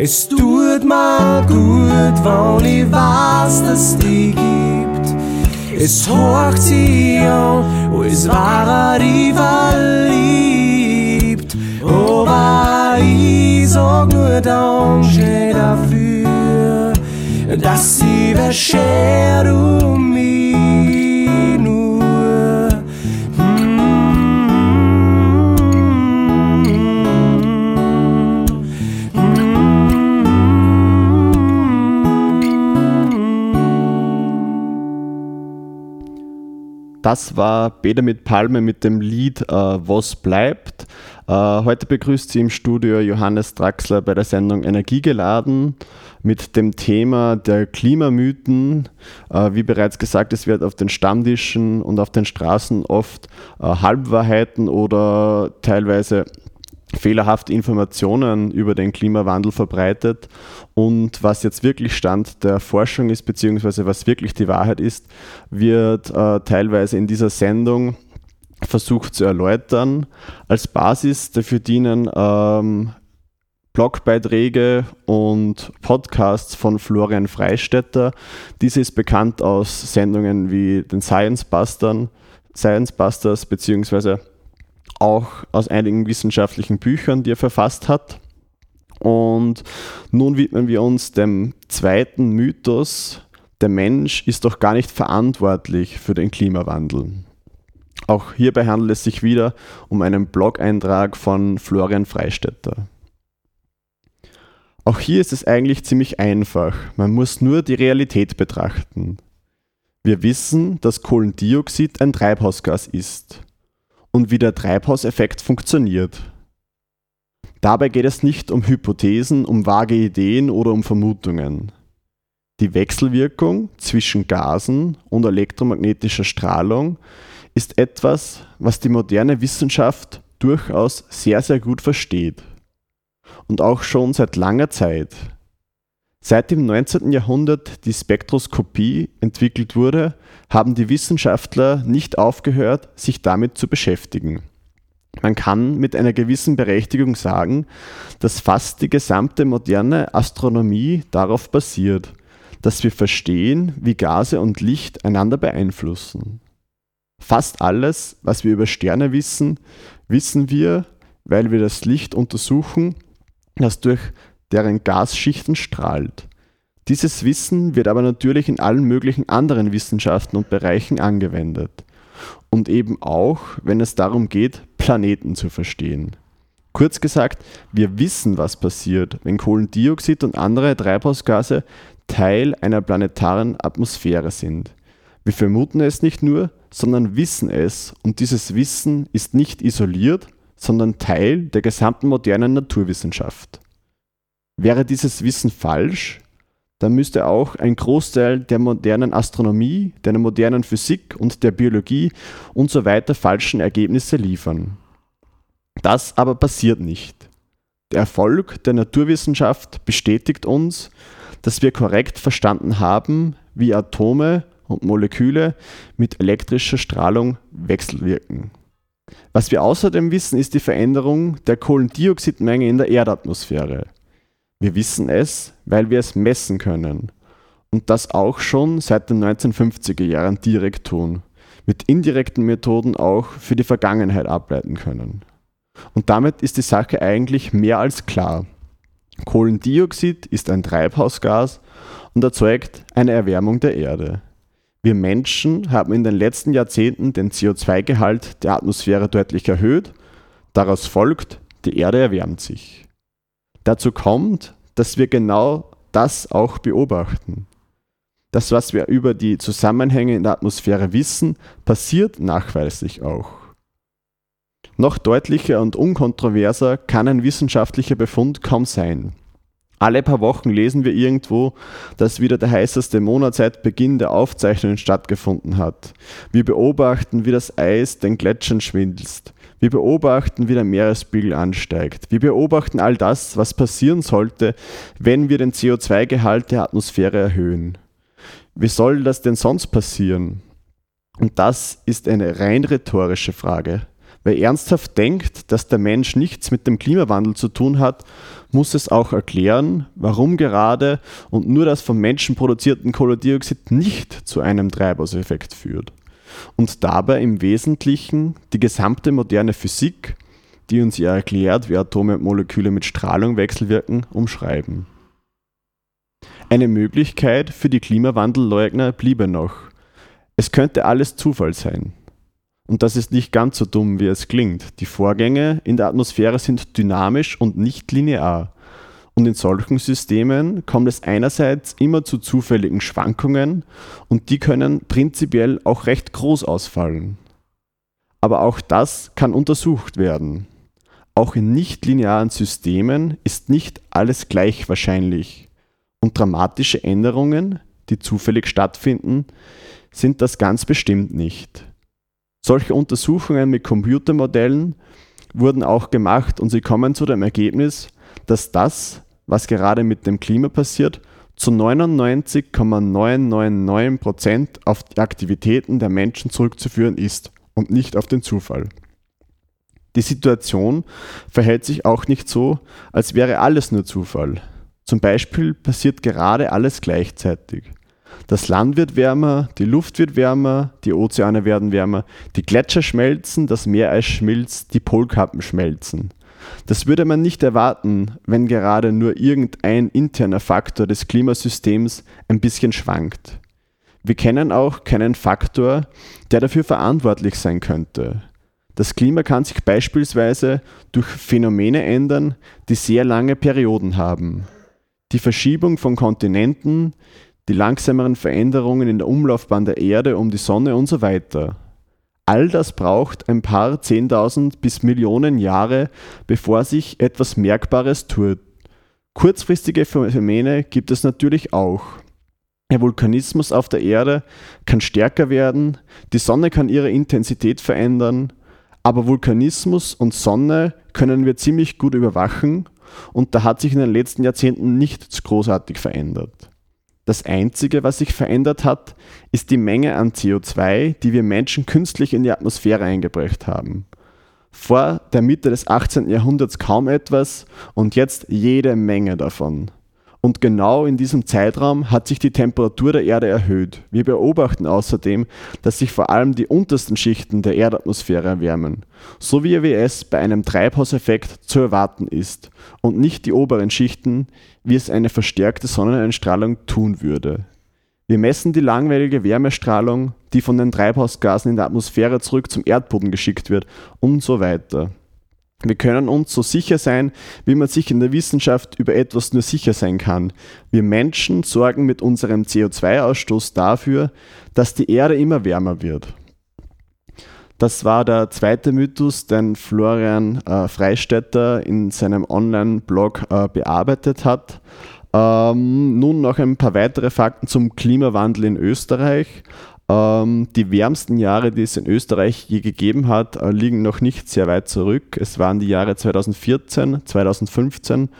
Es tut mir gut, wenn ich weiß, dass die gibt. Es horcht sie an, als er die verliebt. Aber ich sag nur Danke dafür, dass sie beschert um mich Das war Bede mit Palme mit dem Lied äh, Was bleibt. Äh, heute begrüßt sie im Studio Johannes Draxler bei der Sendung Energiegeladen mit dem Thema der Klimamythen. Äh, wie bereits gesagt, es wird auf den Stammtischen und auf den Straßen oft äh, Halbwahrheiten oder teilweise fehlerhafte Informationen über den Klimawandel verbreitet. Und was jetzt wirklich Stand der Forschung ist, beziehungsweise was wirklich die Wahrheit ist, wird äh, teilweise in dieser Sendung versucht zu erläutern. Als Basis dafür dienen ähm, Blogbeiträge und Podcasts von Florian Freistetter. Diese ist bekannt aus Sendungen wie den Science Bustern, Science Busters, beziehungsweise auch aus einigen wissenschaftlichen Büchern, die er verfasst hat. Und nun widmen wir uns dem zweiten Mythos, der Mensch ist doch gar nicht verantwortlich für den Klimawandel. Auch hierbei handelt es sich wieder um einen Blog-Eintrag von Florian Freistetter. Auch hier ist es eigentlich ziemlich einfach. Man muss nur die Realität betrachten. Wir wissen, dass Kohlendioxid ein Treibhausgas ist und wie der Treibhauseffekt funktioniert. Dabei geht es nicht um Hypothesen, um vage Ideen oder um Vermutungen. Die Wechselwirkung zwischen Gasen und elektromagnetischer Strahlung ist etwas, was die moderne Wissenschaft durchaus sehr, sehr gut versteht. Und auch schon seit langer Zeit. Seit dem 19. Jahrhundert die Spektroskopie entwickelt wurde, haben die Wissenschaftler nicht aufgehört, sich damit zu beschäftigen. Man kann mit einer gewissen Berechtigung sagen, dass fast die gesamte moderne Astronomie darauf basiert, dass wir verstehen, wie Gase und Licht einander beeinflussen. Fast alles, was wir über Sterne wissen, wissen wir, weil wir das Licht untersuchen, das durch deren Gasschichten strahlt. Dieses Wissen wird aber natürlich in allen möglichen anderen Wissenschaften und Bereichen angewendet. Und eben auch, wenn es darum geht, Planeten zu verstehen. Kurz gesagt, wir wissen, was passiert, wenn Kohlendioxid und andere Treibhausgase Teil einer planetaren Atmosphäre sind. Wir vermuten es nicht nur, sondern wissen es und dieses Wissen ist nicht isoliert, sondern Teil der gesamten modernen Naturwissenschaft. Wäre dieses Wissen falsch, dann müsste auch ein Großteil der modernen Astronomie, der modernen Physik und der Biologie und so weiter falschen Ergebnisse liefern. Das aber passiert nicht. Der Erfolg der Naturwissenschaft bestätigt uns, dass wir korrekt verstanden haben, wie Atome und Moleküle mit elektrischer Strahlung wechselwirken. Was wir außerdem wissen, ist die Veränderung der Kohlendioxidmenge in der Erdatmosphäre. Wir wissen es, weil wir es messen können. Und das auch schon seit den 1950er Jahren direkt tun. Mit indirekten Methoden auch für die Vergangenheit ableiten können. Und damit ist die Sache eigentlich mehr als klar. Kohlendioxid ist ein Treibhausgas und erzeugt eine Erwärmung der Erde. Wir Menschen haben in den letzten Jahrzehnten den CO2-Gehalt der Atmosphäre deutlich erhöht. Daraus folgt, die Erde erwärmt sich. Dazu kommt, dass wir genau das auch beobachten. Das, was wir über die Zusammenhänge in der Atmosphäre wissen, passiert nachweislich auch. Noch deutlicher und unkontroverser kann ein wissenschaftlicher Befund kaum sein. Alle paar Wochen lesen wir irgendwo, dass wieder der heißeste Monat seit Beginn der Aufzeichnungen stattgefunden hat. Wir beobachten, wie das Eis den Gletschern schwindelt. Wir beobachten, wie der Meeresspiegel ansteigt. Wir beobachten all das, was passieren sollte, wenn wir den CO2-Gehalt der Atmosphäre erhöhen. Wie soll das denn sonst passieren? Und das ist eine rein rhetorische Frage. Wer ernsthaft denkt, dass der Mensch nichts mit dem Klimawandel zu tun hat, muss es auch erklären, warum gerade und nur das vom Menschen produzierten Kohlendioxid nicht zu einem Treibhauseffekt führt. Und dabei im Wesentlichen die gesamte moderne Physik, die uns ja erklärt, wie Atome und Moleküle mit Strahlung wechselwirken, umschreiben. Eine Möglichkeit für die Klimawandelleugner bliebe noch. Es könnte alles Zufall sein. Und das ist nicht ganz so dumm, wie es klingt. Die Vorgänge in der Atmosphäre sind dynamisch und nicht linear. Und in solchen Systemen kommt es einerseits immer zu zufälligen Schwankungen und die können prinzipiell auch recht groß ausfallen. Aber auch das kann untersucht werden. Auch in nichtlinearen Systemen ist nicht alles gleich wahrscheinlich. Und dramatische Änderungen, die zufällig stattfinden, sind das ganz bestimmt nicht. Solche Untersuchungen mit Computermodellen wurden auch gemacht und sie kommen zu dem Ergebnis, dass das, was gerade mit dem Klima passiert, zu 99,999% auf die Aktivitäten der Menschen zurückzuführen ist und nicht auf den Zufall. Die Situation verhält sich auch nicht so, als wäre alles nur Zufall. Zum Beispiel passiert gerade alles gleichzeitig. Das Land wird wärmer, die Luft wird wärmer, die Ozeane werden wärmer, die Gletscher schmelzen, das Meereis schmilzt, die Polkappen schmelzen. Das würde man nicht erwarten, wenn gerade nur irgendein interner Faktor des Klimasystems ein bisschen schwankt. Wir kennen auch keinen Faktor, der dafür verantwortlich sein könnte. Das Klima kann sich beispielsweise durch Phänomene ändern, die sehr lange Perioden haben. Die Verschiebung von Kontinenten, die langsameren Veränderungen in der Umlaufbahn der Erde um die Sonne und so weiter. All das braucht ein paar Zehntausend bis Millionen Jahre, bevor sich etwas Merkbares tut. Kurzfristige Phänomene gibt es natürlich auch. Der Vulkanismus auf der Erde kann stärker werden, die Sonne kann ihre Intensität verändern, aber Vulkanismus und Sonne können wir ziemlich gut überwachen und da hat sich in den letzten Jahrzehnten nichts großartig verändert. Das Einzige, was sich verändert hat, ist die Menge an CO2, die wir Menschen künstlich in die Atmosphäre eingebracht haben. Vor der Mitte des 18. Jahrhunderts kaum etwas und jetzt jede Menge davon. Und genau in diesem Zeitraum hat sich die Temperatur der Erde erhöht. Wir beobachten außerdem, dass sich vor allem die untersten Schichten der Erdatmosphäre erwärmen, so wie es bei einem Treibhauseffekt zu erwarten ist, und nicht die oberen Schichten, wie es eine verstärkte Sonneneinstrahlung tun würde. Wir messen die langweilige Wärmestrahlung, die von den Treibhausgasen in der Atmosphäre zurück zum Erdboden geschickt wird und so weiter. Wir können uns so sicher sein, wie man sich in der Wissenschaft über etwas nur sicher sein kann. Wir Menschen sorgen mit unserem CO2-Ausstoß dafür, dass die Erde immer wärmer wird. Das war der zweite Mythos, den Florian äh, Freistetter in seinem Online-Blog äh, bearbeitet hat. Ähm, nun noch ein paar weitere Fakten zum Klimawandel in Österreich. Ähm, die wärmsten Jahre, die es in Österreich je gegeben hat, äh, liegen noch nicht sehr weit zurück. Es waren die Jahre 2014, 2015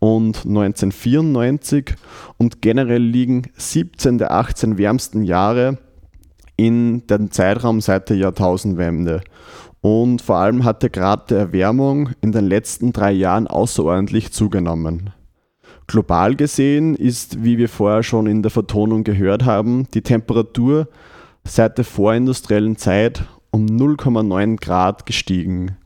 und 1994 und generell liegen 17 der 18 wärmsten Jahre in dem Zeitraum seit der Jahrtausendwende. Und vor allem hat der Grad der Erwärmung in den letzten drei Jahren außerordentlich zugenommen. Global gesehen ist, wie wir vorher schon in der Vertonung gehört haben, die Temperatur seit der vorindustriellen Zeit um 0,9 Grad gestiegen.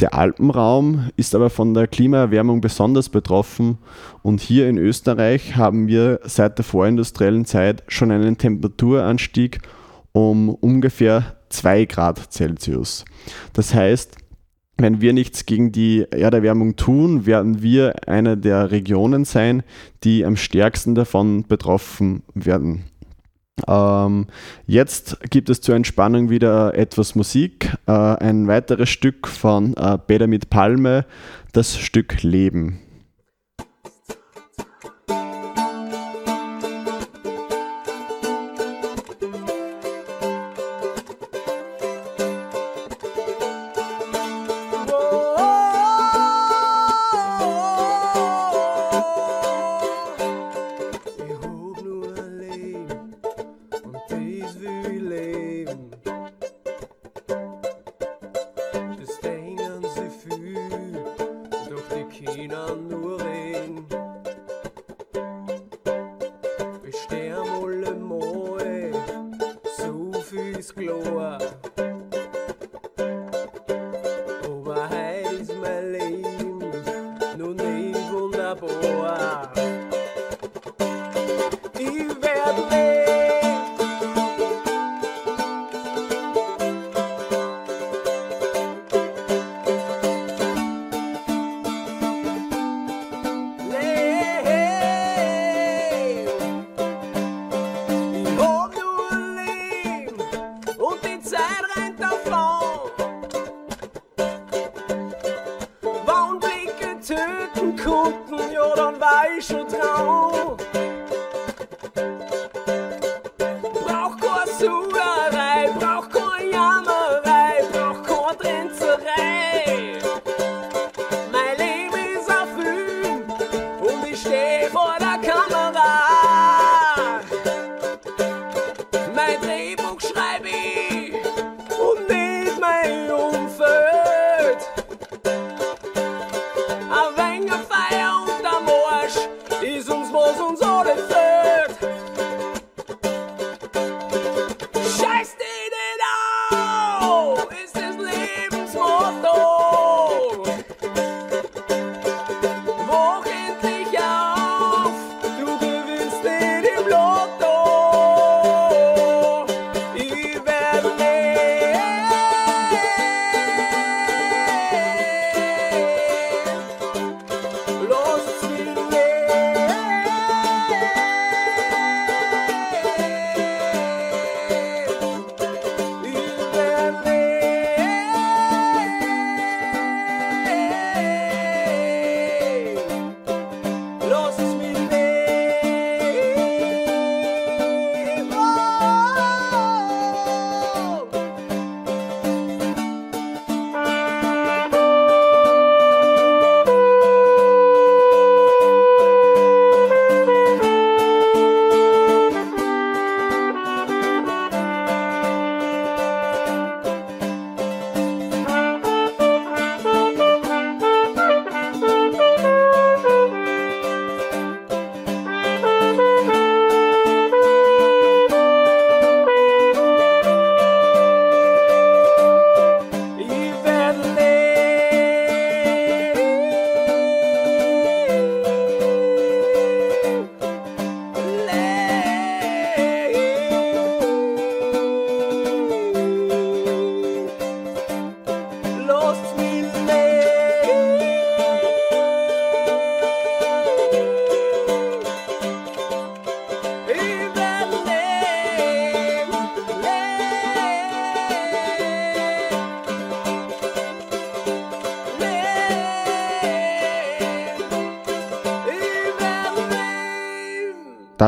Der Alpenraum ist aber von der Klimaerwärmung besonders betroffen und hier in Österreich haben wir seit der vorindustriellen Zeit schon einen Temperaturanstieg um ungefähr 2 Grad Celsius. Das heißt, wenn wir nichts gegen die Erderwärmung tun, werden wir eine der Regionen sein, die am stärksten davon betroffen werden. Ähm, jetzt gibt es zur Entspannung wieder etwas Musik. Äh, ein weiteres Stück von äh, Bäder mit Palme, das Stück Leben.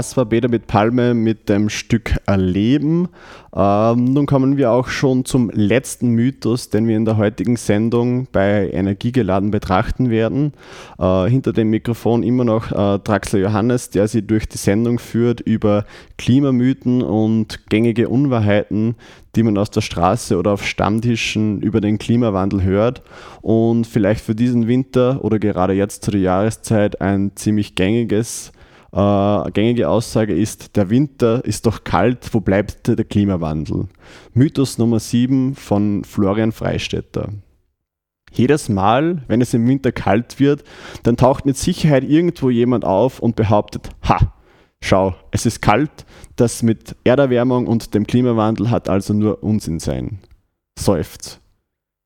Das war Beda mit Palme mit dem Stück Erleben. Ähm, nun kommen wir auch schon zum letzten Mythos, den wir in der heutigen Sendung bei Energiegeladen betrachten werden. Äh, hinter dem Mikrofon immer noch äh, Draxler Johannes, der sie durch die Sendung führt über Klimamythen und gängige Unwahrheiten, die man aus der Straße oder auf Stammtischen über den Klimawandel hört und vielleicht für diesen Winter oder gerade jetzt zu der Jahreszeit ein ziemlich gängiges äh, gängige Aussage ist, der Winter ist doch kalt, wo bleibt der Klimawandel? Mythos Nummer 7 von Florian Freistetter. Jedes Mal, wenn es im Winter kalt wird, dann taucht mit Sicherheit irgendwo jemand auf und behauptet, ha, schau, es ist kalt, das mit Erderwärmung und dem Klimawandel hat also nur Unsinn sein. Seufzt.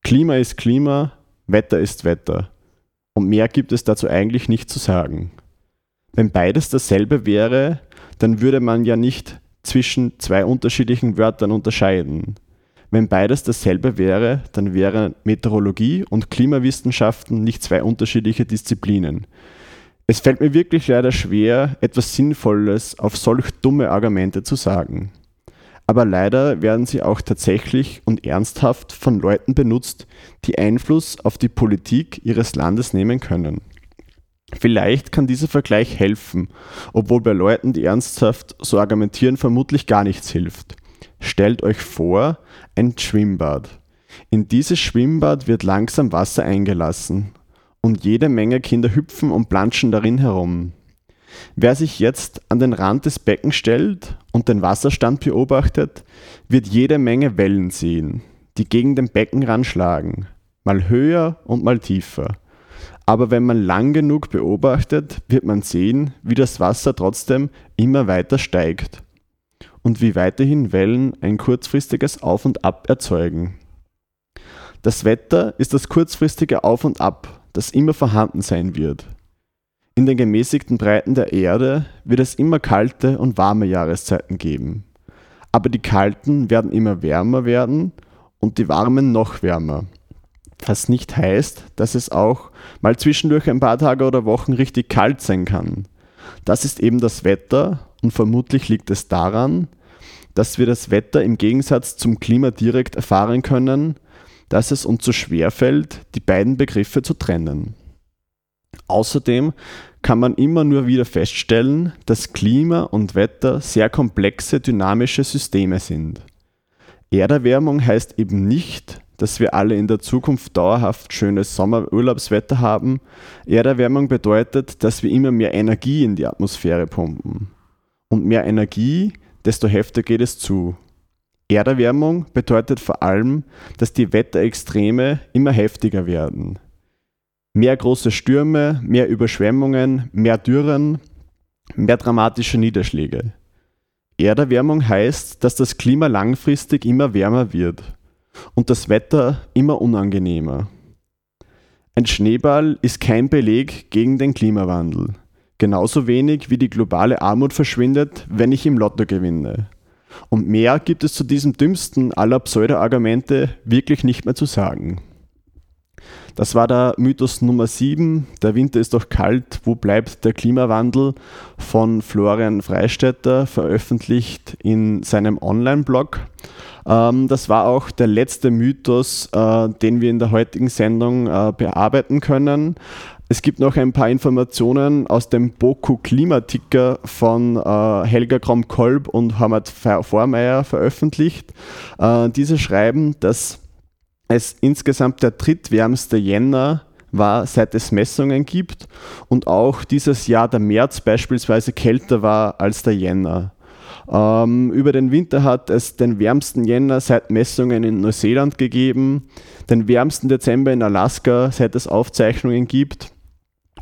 Klima ist Klima, Wetter ist Wetter. Und mehr gibt es dazu eigentlich nicht zu sagen. Wenn beides dasselbe wäre, dann würde man ja nicht zwischen zwei unterschiedlichen Wörtern unterscheiden. Wenn beides dasselbe wäre, dann wären Meteorologie und Klimawissenschaften nicht zwei unterschiedliche Disziplinen. Es fällt mir wirklich leider schwer, etwas Sinnvolles auf solch dumme Argumente zu sagen. Aber leider werden sie auch tatsächlich und ernsthaft von Leuten benutzt, die Einfluss auf die Politik ihres Landes nehmen können. Vielleicht kann dieser Vergleich helfen, obwohl bei Leuten, die ernsthaft so argumentieren, vermutlich gar nichts hilft. Stellt euch vor, ein Schwimmbad. In dieses Schwimmbad wird langsam Wasser eingelassen und jede Menge Kinder hüpfen und planschen darin herum. Wer sich jetzt an den Rand des Beckens stellt und den Wasserstand beobachtet, wird jede Menge Wellen sehen, die gegen den Beckenrand schlagen, mal höher und mal tiefer. Aber wenn man lang genug beobachtet, wird man sehen, wie das Wasser trotzdem immer weiter steigt und wie weiterhin Wellen ein kurzfristiges Auf und Ab erzeugen. Das Wetter ist das kurzfristige Auf und Ab, das immer vorhanden sein wird. In den gemäßigten Breiten der Erde wird es immer kalte und warme Jahreszeiten geben. Aber die kalten werden immer wärmer werden und die warmen noch wärmer. Was nicht heißt, dass es auch mal zwischendurch ein paar Tage oder Wochen richtig kalt sein kann. Das ist eben das Wetter und vermutlich liegt es daran, dass wir das Wetter im Gegensatz zum Klima direkt erfahren können, dass es uns so schwer fällt, die beiden Begriffe zu trennen. Außerdem kann man immer nur wieder feststellen, dass Klima und Wetter sehr komplexe dynamische Systeme sind. Erderwärmung heißt eben nicht, dass wir alle in der Zukunft dauerhaft schönes Sommerurlaubswetter haben. Erderwärmung bedeutet, dass wir immer mehr Energie in die Atmosphäre pumpen. Und mehr Energie, desto heftiger geht es zu. Erderwärmung bedeutet vor allem, dass die Wetterextreme immer heftiger werden. Mehr große Stürme, mehr Überschwemmungen, mehr Dürren, mehr dramatische Niederschläge. Erderwärmung heißt, dass das Klima langfristig immer wärmer wird und das Wetter immer unangenehmer. Ein Schneeball ist kein Beleg gegen den Klimawandel. Genauso wenig wie die globale Armut verschwindet, wenn ich im Lotto gewinne. Und mehr gibt es zu diesem dümmsten aller Pseudo-Argumente wirklich nicht mehr zu sagen. Das war der Mythos Nummer 7. Der Winter ist doch kalt. Wo bleibt der Klimawandel? Von Florian Freistetter, veröffentlicht in seinem Online-Blog. Ähm, das war auch der letzte Mythos, äh, den wir in der heutigen Sendung äh, bearbeiten können. Es gibt noch ein paar Informationen aus dem Boku Klimaticker von äh, Helga Krom-Kolb und Hamad Vormeier veröffentlicht. Äh, diese schreiben, dass es insgesamt der drittwärmste Jänner war, seit es Messungen gibt und auch dieses Jahr der März beispielsweise kälter war als der Jänner. Ähm, über den Winter hat es den wärmsten Jänner seit Messungen in Neuseeland gegeben, den wärmsten Dezember in Alaska, seit es Aufzeichnungen gibt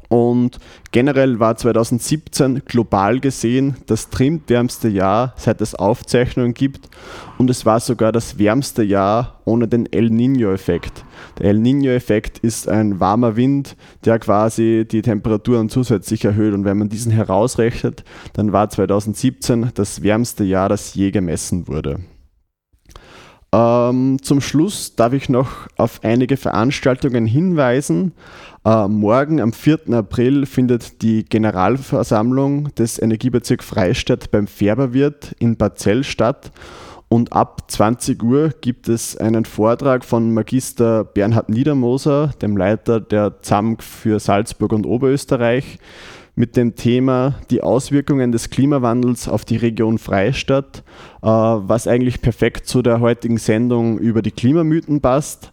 und generell war 2017 global gesehen das drittwärmste Jahr, seit es Aufzeichnungen gibt. Und es war sogar das wärmste Jahr ohne den El Niño-Effekt. Der El Niño-Effekt ist ein warmer Wind, der quasi die Temperaturen zusätzlich erhöht. Und wenn man diesen herausrechnet, dann war 2017 das wärmste Jahr, das je gemessen wurde. Ähm, zum Schluss darf ich noch auf einige Veranstaltungen hinweisen. Äh, morgen am 4. April findet die Generalversammlung des Energiebezirks Freistadt beim Färberwirt in Barzell statt. Und ab 20 Uhr gibt es einen Vortrag von Magister Bernhard Niedermoser, dem Leiter der ZAMG für Salzburg und Oberösterreich mit dem Thema die Auswirkungen des Klimawandels auf die Region Freistadt, äh, was eigentlich perfekt zu der heutigen Sendung über die Klimamythen passt.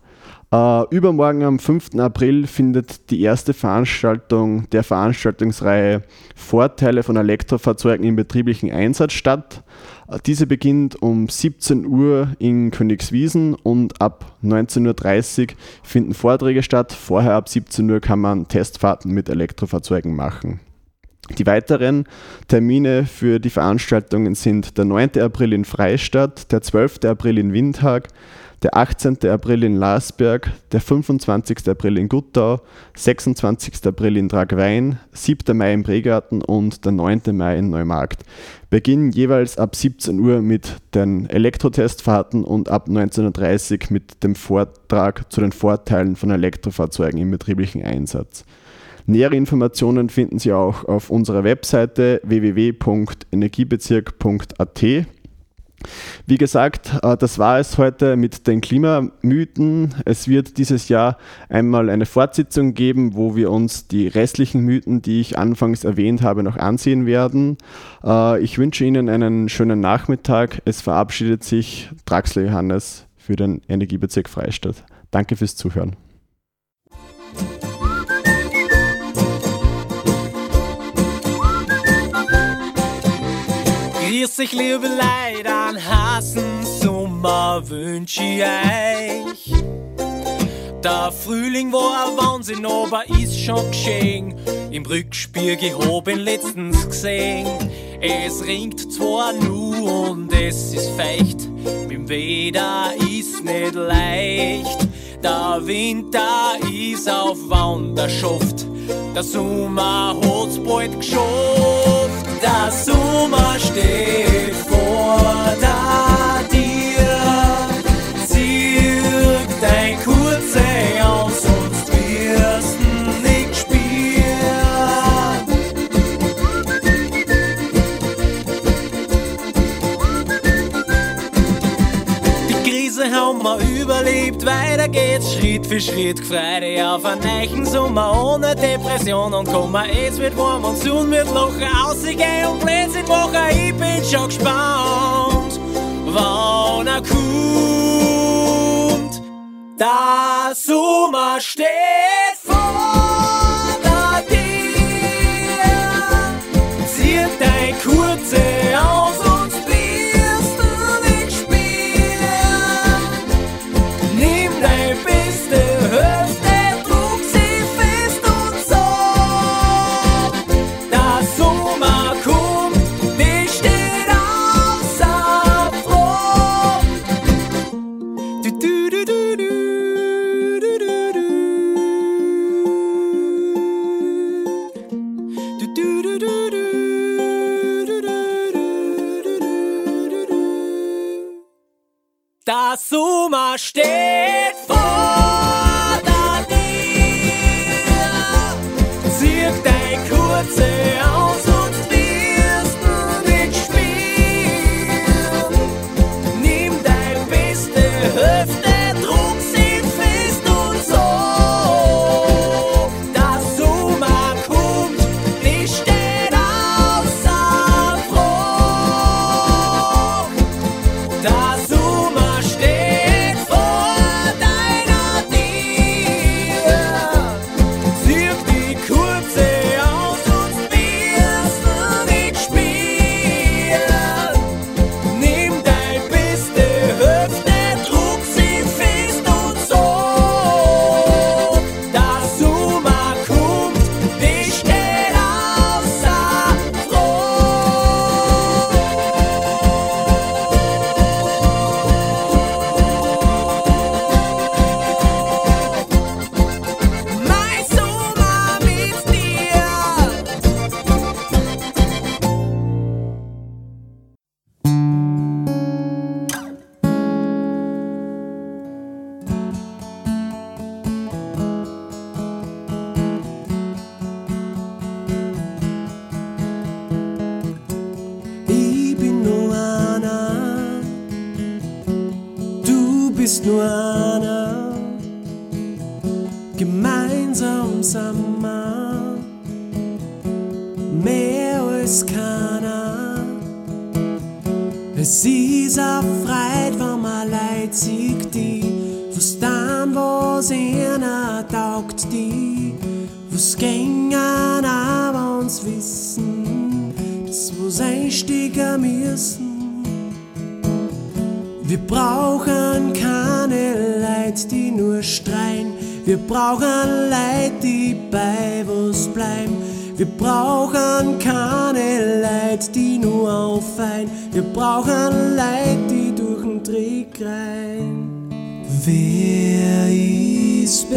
Uh, übermorgen am 5. April findet die erste Veranstaltung der Veranstaltungsreihe Vorteile von Elektrofahrzeugen im betrieblichen Einsatz statt. Uh, diese beginnt um 17 Uhr in Königswiesen und ab 19.30 Uhr finden Vorträge statt. Vorher ab 17 Uhr kann man Testfahrten mit Elektrofahrzeugen machen. Die weiteren Termine für die Veranstaltungen sind der 9. April in Freistadt, der 12. April in Windhag, der 18. April in Lasberg, der 25. April in Guttau, 26. April in Dragwein, 7. Mai in Bregarten und der 9. Mai in Neumarkt. Beginnen jeweils ab 17 Uhr mit den Elektrotestfahrten und ab 19.30 Uhr mit dem Vortrag zu den Vorteilen von Elektrofahrzeugen im betrieblichen Einsatz. Nähere Informationen finden Sie auch auf unserer Webseite www.energiebezirk.at. Wie gesagt, äh, das war es heute mit den Klimamythen. Es wird dieses Jahr einmal eine Fortsetzung geben, wo wir uns die restlichen Mythen, die ich anfangs erwähnt habe, noch ansehen werden. Äh, ich wünsche Ihnen einen schönen Nachmittag. Es verabschiedet sich Draxler Johannes für den Energiebezirk Freistadt. Danke fürs Zuhören. Grüß euch, liebe Leute, an Hasen Sommer wünsch ich euch. Der Frühling war ein Wahnsinn, aber ist schon geschehen. Im Rückspiegel hab ihn letztens gesehen. Es ringt zwar nur und es ist feucht, mit Wetter ist nicht leicht. Der Winter ist auf Wanderschaft, der Sommer hat's bald geschafft das Sommer steht vor, da die haben wir überlebt, weiter geht's Schritt für Schritt. Freude auf einen neuen Sommer ohne Depression und Kummer. Es wird warm und Sonne wird lachen, ausgehen und Blödsinn machen. Ich bin schon gespannt, wann er kommt. Der Sommer steht stehen. Wir brauchen Leid, die bei was bleiben. Wir brauchen keine Leid, die nur auffallen. Wir brauchen Leid, die durch den Trick rein. Wer ist?